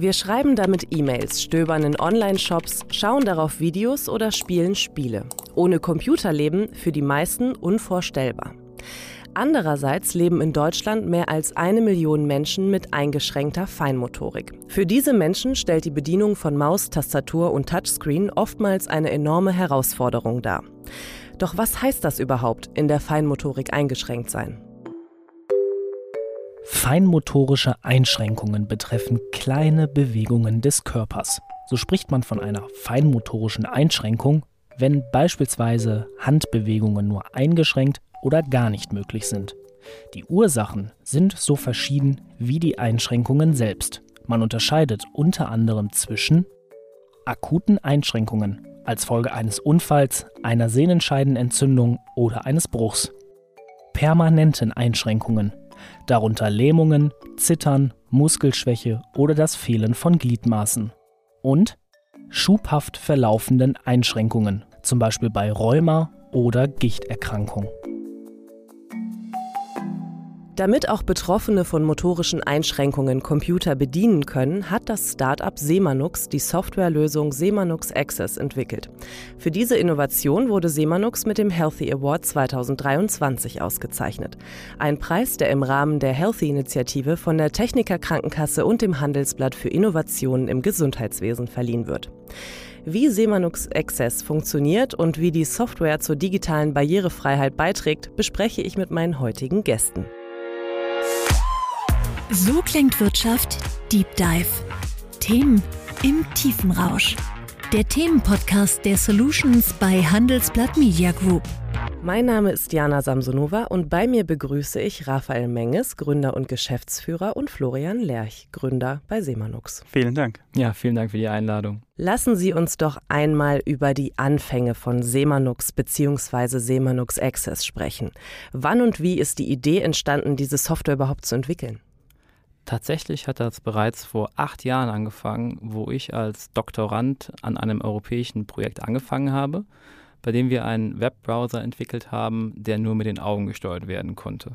Wir schreiben damit E-Mails, stöbern in Online-Shops, schauen darauf Videos oder spielen Spiele. Ohne Computerleben für die meisten unvorstellbar. Andererseits leben in Deutschland mehr als eine Million Menschen mit eingeschränkter Feinmotorik. Für diese Menschen stellt die Bedienung von Maus, Tastatur und Touchscreen oftmals eine enorme Herausforderung dar. Doch was heißt das überhaupt, in der Feinmotorik eingeschränkt sein? Feinmotorische Einschränkungen betreffen kleine Bewegungen des Körpers. So spricht man von einer feinmotorischen Einschränkung, wenn beispielsweise Handbewegungen nur eingeschränkt oder gar nicht möglich sind. Die Ursachen sind so verschieden wie die Einschränkungen selbst. Man unterscheidet unter anderem zwischen akuten Einschränkungen als Folge eines Unfalls, einer Sehnenscheidenentzündung oder eines Bruchs, permanenten Einschränkungen, darunter Lähmungen, Zittern, Muskelschwäche oder das Fehlen von Gliedmaßen und schubhaft verlaufenden Einschränkungen, zum Beispiel bei Rheuma oder Gichterkrankung. Damit auch Betroffene von motorischen Einschränkungen Computer bedienen können, hat das Startup Semanux die Softwarelösung Semanux Access entwickelt. Für diese Innovation wurde Semanux mit dem Healthy Award 2023 ausgezeichnet. Ein Preis, der im Rahmen der Healthy-Initiative von der Techniker Krankenkasse und dem Handelsblatt für Innovationen im Gesundheitswesen verliehen wird. Wie Semanux Access funktioniert und wie die Software zur digitalen Barrierefreiheit beiträgt, bespreche ich mit meinen heutigen Gästen. So klingt Wirtschaft Deep Dive. Themen im Tiefenrausch. Der Themenpodcast der Solutions bei Handelsblatt Media Group. Mein Name ist Jana Samsonova und bei mir begrüße ich Raphael Menges, Gründer und Geschäftsführer, und Florian Lerch, Gründer bei Semanux. Vielen Dank. Ja, vielen Dank für die Einladung. Lassen Sie uns doch einmal über die Anfänge von Semanux bzw. Semanux Access sprechen. Wann und wie ist die Idee entstanden, diese Software überhaupt zu entwickeln? Tatsächlich hat das bereits vor acht Jahren angefangen, wo ich als Doktorand an einem europäischen Projekt angefangen habe, bei dem wir einen Webbrowser entwickelt haben, der nur mit den Augen gesteuert werden konnte.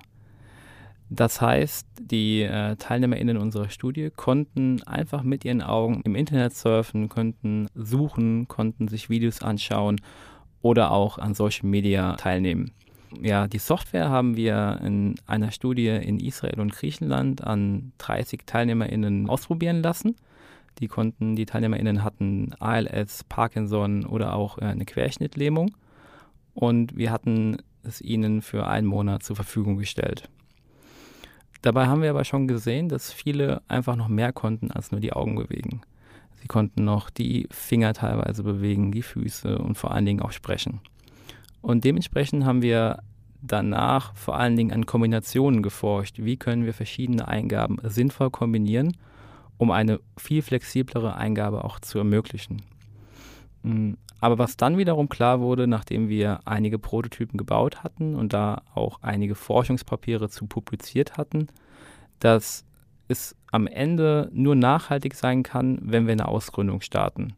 Das heißt, die äh, TeilnehmerInnen unserer Studie konnten einfach mit ihren Augen im Internet surfen, konnten suchen, konnten sich Videos anschauen oder auch an Social Media teilnehmen. Ja, die Software haben wir in einer Studie in Israel und Griechenland an 30 TeilnehmerInnen ausprobieren lassen. Die konnten, die TeilnehmerInnen hatten ALS, Parkinson oder auch äh, eine Querschnittlähmung. Und wir hatten es ihnen für einen Monat zur Verfügung gestellt. Dabei haben wir aber schon gesehen, dass viele einfach noch mehr konnten als nur die Augen bewegen. Sie konnten noch die Finger teilweise bewegen, die Füße und vor allen Dingen auch sprechen. Und dementsprechend haben wir danach vor allen Dingen an Kombinationen geforscht. Wie können wir verschiedene Eingaben sinnvoll kombinieren, um eine viel flexiblere Eingabe auch zu ermöglichen. Mm, aber was dann wiederum klar wurde, nachdem wir einige Prototypen gebaut hatten und da auch einige Forschungspapiere zu publiziert hatten, dass es am Ende nur nachhaltig sein kann, wenn wir eine Ausgründung starten.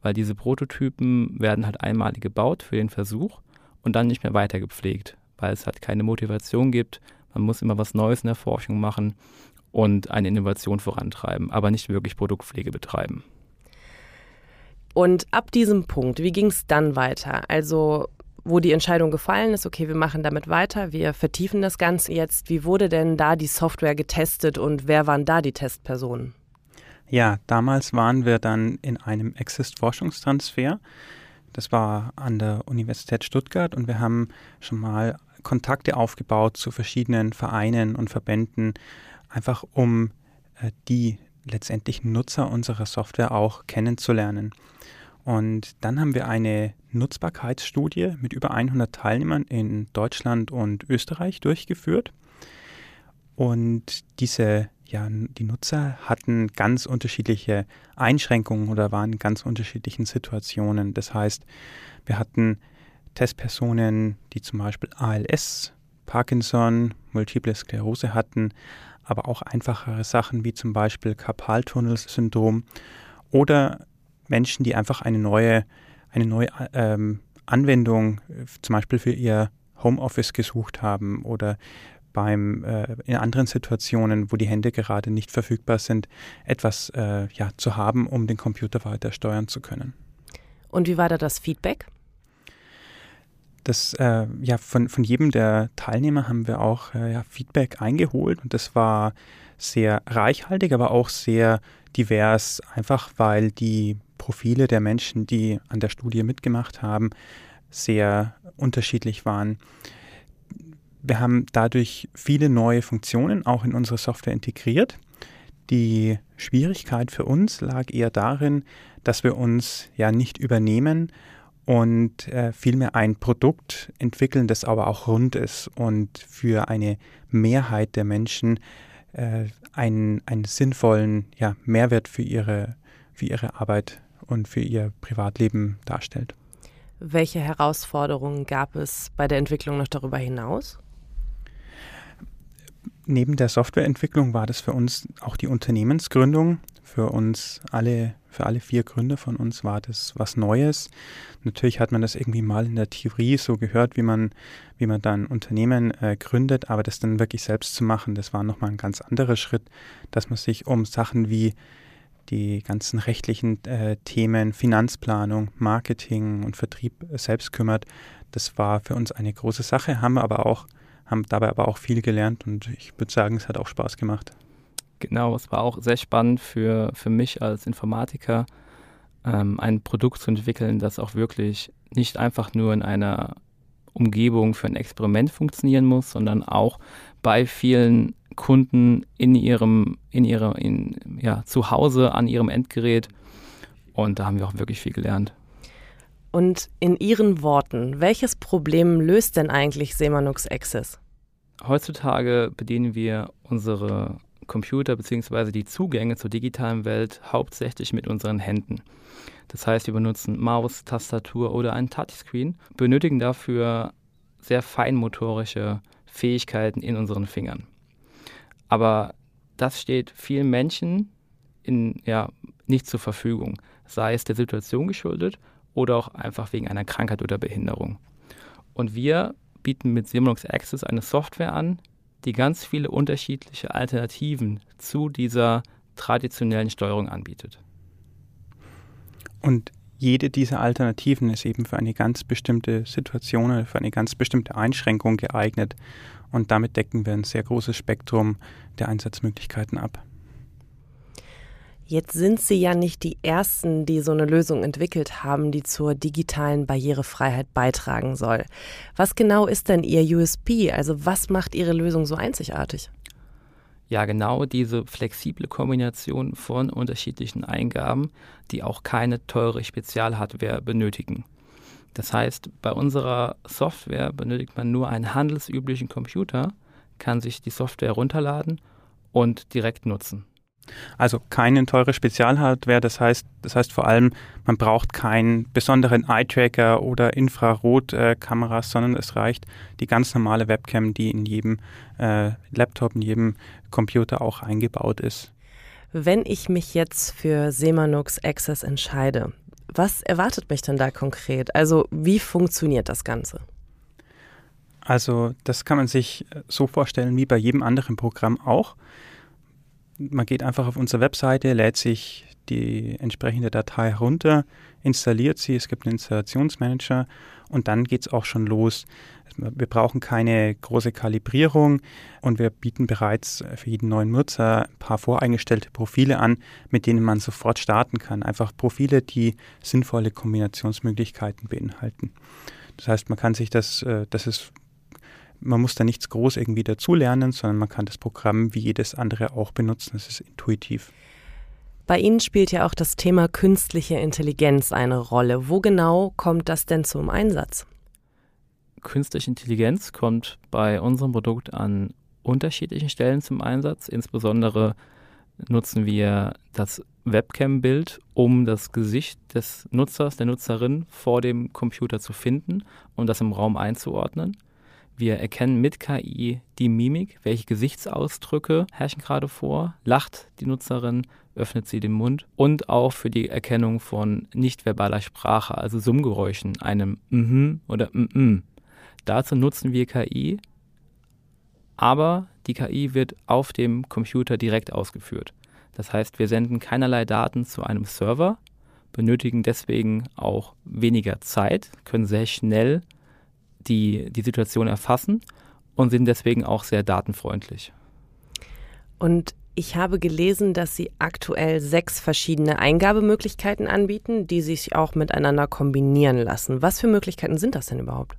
Weil diese Prototypen werden halt einmalig gebaut für den Versuch und dann nicht mehr weiter gepflegt, weil es halt keine Motivation gibt. Man muss immer was Neues in der Forschung machen und eine Innovation vorantreiben, aber nicht wirklich Produktpflege betreiben. Und ab diesem Punkt, wie ging es dann weiter? Also, wo die Entscheidung gefallen ist, okay, wir machen damit weiter, wir vertiefen das Ganze jetzt. Wie wurde denn da die Software getestet und wer waren da die Testpersonen? Ja, damals waren wir dann in einem Exist-Forschungstransfer. Das war an der Universität Stuttgart und wir haben schon mal Kontakte aufgebaut zu verschiedenen Vereinen und Verbänden, einfach um äh, die letztendlichen Nutzer unserer Software auch kennenzulernen. Und dann haben wir eine Nutzbarkeitsstudie mit über 100 Teilnehmern in Deutschland und Österreich durchgeführt. Und diese ja, die Nutzer hatten ganz unterschiedliche Einschränkungen oder waren in ganz unterschiedlichen Situationen. Das heißt, wir hatten Testpersonen, die zum Beispiel ALS, Parkinson, Multiple Sklerose hatten, aber auch einfachere Sachen wie zum Beispiel Karpaltunnelsyndrom oder Menschen, die einfach eine neue, eine neue ähm, Anwendung zum Beispiel für ihr Homeoffice gesucht haben oder beim, äh, in anderen Situationen, wo die Hände gerade nicht verfügbar sind, etwas äh, ja, zu haben, um den Computer weiter steuern zu können. Und wie war da das Feedback? Das, äh, ja, von, von jedem der Teilnehmer haben wir auch äh, ja, Feedback eingeholt und das war sehr reichhaltig, aber auch sehr divers, einfach weil die Profile der Menschen, die an der Studie mitgemacht haben, sehr unterschiedlich waren. Wir haben dadurch viele neue Funktionen auch in unsere Software integriert. Die Schwierigkeit für uns lag eher darin, dass wir uns ja nicht übernehmen und äh, vielmehr ein Produkt entwickeln, das aber auch rund ist und für eine Mehrheit der Menschen äh, einen, einen sinnvollen ja, Mehrwert für ihre, für ihre Arbeit und für ihr Privatleben darstellt. Welche Herausforderungen gab es bei der Entwicklung noch darüber hinaus? Neben der Softwareentwicklung war das für uns auch die Unternehmensgründung. Für uns alle, für alle vier Gründer von uns war das was Neues. Natürlich hat man das irgendwie mal in der Theorie so gehört, wie man, wie man dann Unternehmen äh, gründet, aber das dann wirklich selbst zu machen, das war nochmal ein ganz anderer Schritt, dass man sich um Sachen wie die ganzen rechtlichen äh, Themen, Finanzplanung, Marketing und Vertrieb selbst kümmert. Das war für uns eine große Sache, haben wir aber auch, haben dabei aber auch viel gelernt und ich würde sagen, es hat auch Spaß gemacht. Genau, es war auch sehr spannend für, für mich als Informatiker, ähm, ein Produkt zu entwickeln, das auch wirklich nicht einfach nur in einer Umgebung für ein Experiment funktionieren muss, sondern auch bei vielen Kunden in ihrem, in ihrer, in, ja, zu Hause an ihrem Endgerät. Und da haben wir auch wirklich viel gelernt. Und in Ihren Worten, welches Problem löst denn eigentlich Semanux Access? Heutzutage bedienen wir unsere Computer bzw. die Zugänge zur digitalen Welt hauptsächlich mit unseren Händen. Das heißt, wir benutzen Maus, Tastatur oder einen Touchscreen, benötigen dafür sehr feinmotorische Fähigkeiten in unseren Fingern. Aber das steht vielen Menschen in, ja, nicht zur Verfügung, sei es der Situation geschuldet oder auch einfach wegen einer Krankheit oder Behinderung. Und wir bieten mit Simulux Access eine Software an, die ganz viele unterschiedliche Alternativen zu dieser traditionellen Steuerung anbietet. Und jede dieser Alternativen ist eben für eine ganz bestimmte Situation oder für eine ganz bestimmte Einschränkung geeignet. Und damit decken wir ein sehr großes Spektrum der Einsatzmöglichkeiten ab. Jetzt sind Sie ja nicht die Ersten, die so eine Lösung entwickelt haben, die zur digitalen Barrierefreiheit beitragen soll. Was genau ist denn Ihr USP? Also was macht Ihre Lösung so einzigartig? Ja, genau diese flexible Kombination von unterschiedlichen Eingaben, die auch keine teure Spezialhardware benötigen. Das heißt, bei unserer Software benötigt man nur einen handelsüblichen Computer, kann sich die Software runterladen und direkt nutzen. Also keine teure Spezialhardware, das heißt, das heißt vor allem, man braucht keinen besonderen Eye-Tracker oder Infrarotkameras, sondern es reicht die ganz normale Webcam, die in jedem äh, Laptop, in jedem Computer auch eingebaut ist. Wenn ich mich jetzt für Semanux Access entscheide, was erwartet mich denn da konkret? Also wie funktioniert das Ganze? Also das kann man sich so vorstellen wie bei jedem anderen Programm auch man geht einfach auf unsere Webseite, lädt sich die entsprechende Datei herunter, installiert sie, es gibt einen Installationsmanager und dann geht es auch schon los. Wir brauchen keine große Kalibrierung und wir bieten bereits für jeden neuen Nutzer ein paar voreingestellte Profile an, mit denen man sofort starten kann. Einfach Profile, die sinnvolle Kombinationsmöglichkeiten beinhalten. Das heißt, man kann sich das, äh, das ist man muss da nichts groß irgendwie dazulernen, sondern man kann das Programm wie jedes andere auch benutzen. Es ist intuitiv. Bei Ihnen spielt ja auch das Thema künstliche Intelligenz eine Rolle. Wo genau kommt das denn zum Einsatz? Künstliche Intelligenz kommt bei unserem Produkt an unterschiedlichen Stellen zum Einsatz. Insbesondere nutzen wir das Webcam-Bild, um das Gesicht des Nutzers, der Nutzerin vor dem Computer zu finden und das im Raum einzuordnen. Wir erkennen mit KI die Mimik, welche Gesichtsausdrücke herrschen gerade vor, lacht die Nutzerin, öffnet sie den Mund und auch für die Erkennung von nichtverbaler Sprache, also Summgeräuschen, einem mhm oder mhm. Dazu nutzen wir KI aber die KI wird auf dem Computer direkt ausgeführt. Das heißt, wir senden keinerlei Daten zu einem Server, benötigen deswegen auch weniger Zeit, können sehr schnell die, die Situation erfassen und sind deswegen auch sehr datenfreundlich. Und ich habe gelesen, dass Sie aktuell sechs verschiedene Eingabemöglichkeiten anbieten, die sich auch miteinander kombinieren lassen. Was für Möglichkeiten sind das denn überhaupt?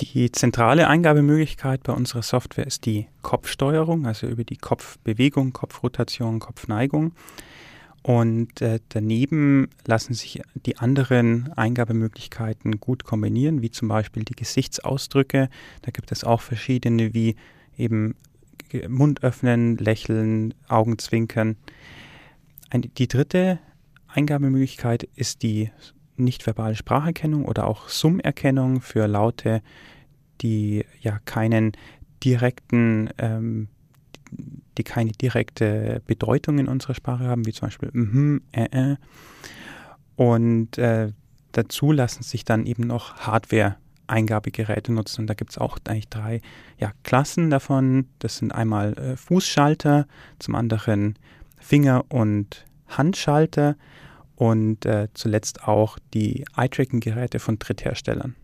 Die zentrale Eingabemöglichkeit bei unserer Software ist die Kopfsteuerung, also über die Kopfbewegung, Kopfrotation, Kopfneigung. Und äh, daneben lassen sich die anderen Eingabemöglichkeiten gut kombinieren, wie zum Beispiel die Gesichtsausdrücke. Da gibt es auch verschiedene, wie eben Mund öffnen, lächeln, Augen zwinkern. Eine, die dritte Eingabemöglichkeit ist die nichtverbale Spracherkennung oder auch Summerkennung für Laute, die ja keinen direkten ähm, die keine direkte Bedeutung in unserer Sprache haben, wie zum Beispiel mhm, äh, äh. Und äh, dazu lassen sich dann eben noch Hardware-Eingabegeräte nutzen. Und da gibt es auch eigentlich drei ja, Klassen davon. Das sind einmal äh, Fußschalter, zum anderen Finger- und Handschalter und äh, zuletzt auch die Eye-Tracking-Geräte von Drittherstellern.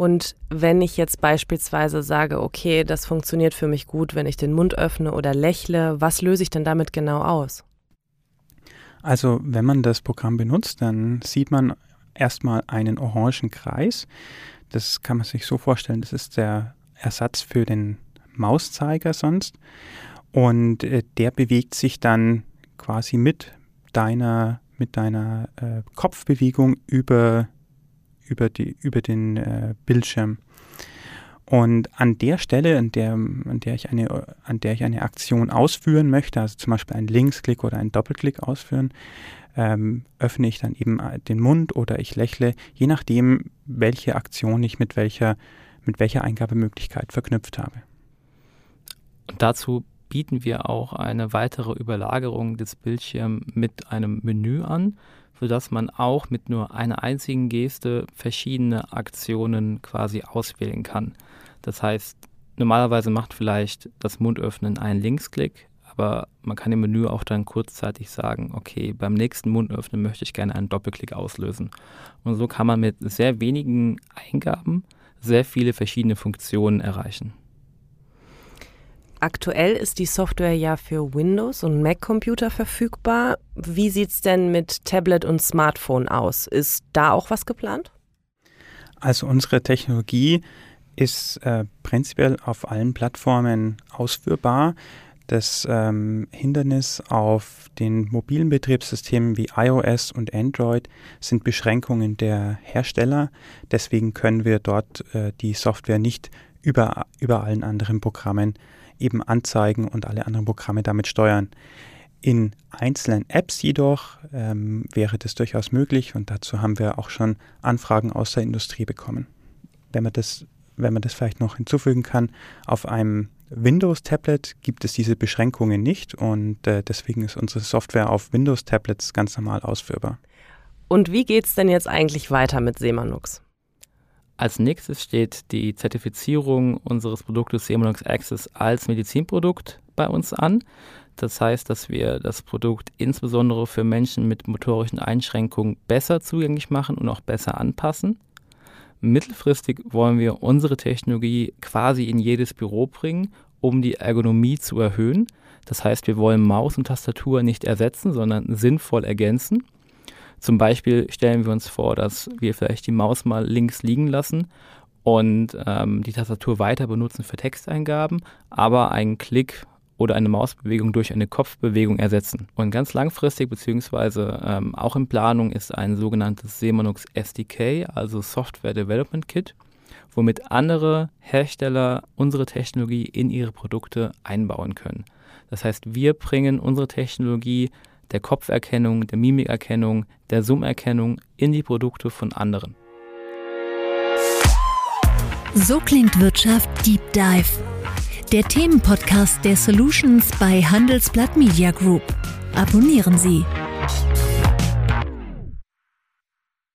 Und wenn ich jetzt beispielsweise sage, okay, das funktioniert für mich gut, wenn ich den Mund öffne oder lächle, was löse ich denn damit genau aus? Also wenn man das Programm benutzt, dann sieht man erstmal einen orangen Kreis. Das kann man sich so vorstellen, das ist der Ersatz für den Mauszeiger sonst. Und äh, der bewegt sich dann quasi mit deiner, mit deiner äh, Kopfbewegung über über, die, über den äh, Bildschirm. Und an der Stelle, an der, an, der ich eine, an der ich eine Aktion ausführen möchte, also zum Beispiel einen Linksklick oder einen Doppelklick ausführen, ähm, öffne ich dann eben äh, den Mund oder ich lächle, je nachdem, welche Aktion ich mit welcher, mit welcher Eingabemöglichkeit verknüpft habe. Und dazu bieten wir auch eine weitere Überlagerung des Bildschirms mit einem Menü an sodass man auch mit nur einer einzigen Geste verschiedene Aktionen quasi auswählen kann. Das heißt, normalerweise macht vielleicht das Mundöffnen einen Linksklick, aber man kann im Menü auch dann kurzzeitig sagen, okay, beim nächsten Mundöffnen möchte ich gerne einen Doppelklick auslösen. Und so kann man mit sehr wenigen Eingaben sehr viele verschiedene Funktionen erreichen. Aktuell ist die Software ja für Windows und Mac-Computer verfügbar. Wie sieht es denn mit Tablet und Smartphone aus? Ist da auch was geplant? Also unsere Technologie ist äh, prinzipiell auf allen Plattformen ausführbar. Das ähm, Hindernis auf den mobilen Betriebssystemen wie iOS und Android sind Beschränkungen der Hersteller. Deswegen können wir dort äh, die Software nicht über, über allen anderen Programmen eben anzeigen und alle anderen Programme damit steuern. In einzelnen Apps jedoch ähm, wäre das durchaus möglich und dazu haben wir auch schon Anfragen aus der Industrie bekommen. Wenn man das, wenn man das vielleicht noch hinzufügen kann, auf einem Windows-Tablet gibt es diese Beschränkungen nicht und äh, deswegen ist unsere Software auf Windows-Tablets ganz normal ausführbar. Und wie geht es denn jetzt eigentlich weiter mit Semanux? Als nächstes steht die Zertifizierung unseres Produktes Semonox Access als Medizinprodukt bei uns an. Das heißt, dass wir das Produkt insbesondere für Menschen mit motorischen Einschränkungen besser zugänglich machen und auch besser anpassen. Mittelfristig wollen wir unsere Technologie quasi in jedes Büro bringen, um die Ergonomie zu erhöhen. Das heißt, wir wollen Maus und Tastatur nicht ersetzen, sondern sinnvoll ergänzen. Zum Beispiel stellen wir uns vor, dass wir vielleicht die Maus mal links liegen lassen und ähm, die Tastatur weiter benutzen für Texteingaben, aber einen Klick oder eine Mausbewegung durch eine Kopfbewegung ersetzen. Und ganz langfristig beziehungsweise ähm, auch in Planung ist ein sogenanntes Semanux SDK, also Software Development Kit, womit andere Hersteller unsere Technologie in ihre Produkte einbauen können. Das heißt, wir bringen unsere Technologie der Kopferkennung, der Mimikerkennung, der Summerkennung in die Produkte von anderen. So klingt Wirtschaft Deep Dive. Der Themenpodcast der Solutions bei Handelsblatt Media Group. Abonnieren Sie.